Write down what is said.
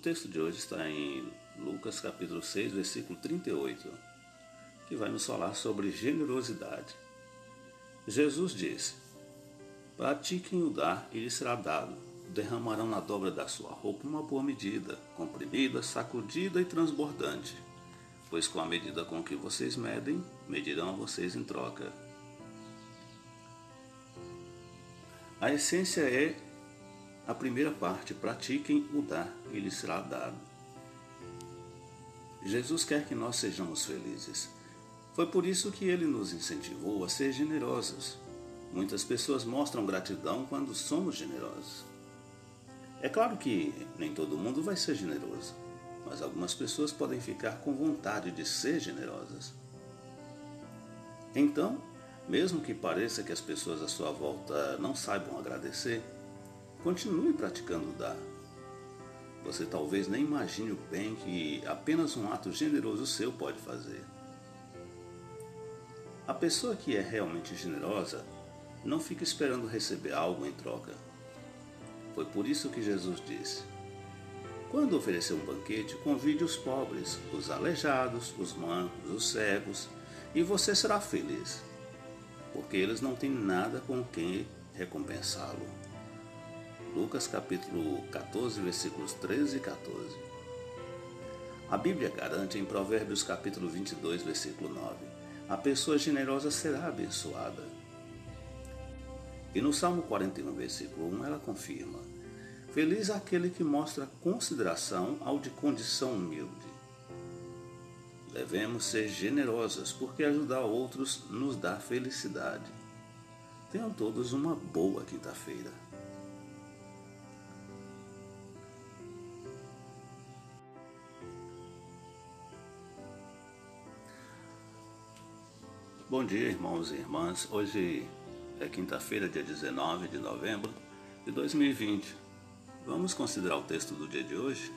texto de hoje está em Lucas capítulo 6, versículo 38, que vai nos falar sobre generosidade. Jesus disse: Pratiquem o dar e lhes será dado. Derramarão na dobra da sua roupa uma boa medida, comprimida, sacudida e transbordante. Pois com a medida com que vocês medem, medirão vocês em troca. A essência é a primeira parte, pratiquem o dar e lhes será dado. Jesus quer que nós sejamos felizes. Foi por isso que ele nos incentivou a ser generosos. Muitas pessoas mostram gratidão quando somos generosos. É claro que nem todo mundo vai ser generoso, mas algumas pessoas podem ficar com vontade de ser generosas. Então, mesmo que pareça que as pessoas à sua volta não saibam agradecer, Continue praticando o dar. Você talvez nem imagine o bem que apenas um ato generoso seu pode fazer. A pessoa que é realmente generosa não fica esperando receber algo em troca. Foi por isso que Jesus disse: Quando oferecer um banquete, convide os pobres, os aleijados, os mancos, os cegos, e você será feliz, porque eles não têm nada com quem recompensá-lo. Lucas capítulo 14, versículos 13 e 14. A Bíblia garante em Provérbios capítulo 22, versículo 9: A pessoa generosa será abençoada. E no Salmo 41, versículo 1, ela confirma: Feliz aquele que mostra consideração ao de condição humilde. Devemos ser generosas, porque ajudar outros nos dá felicidade. Tenham todos uma boa quinta-feira. Bom dia, irmãos e irmãs. Hoje é quinta-feira, dia 19 de novembro de 2020. Vamos considerar o texto do dia de hoje?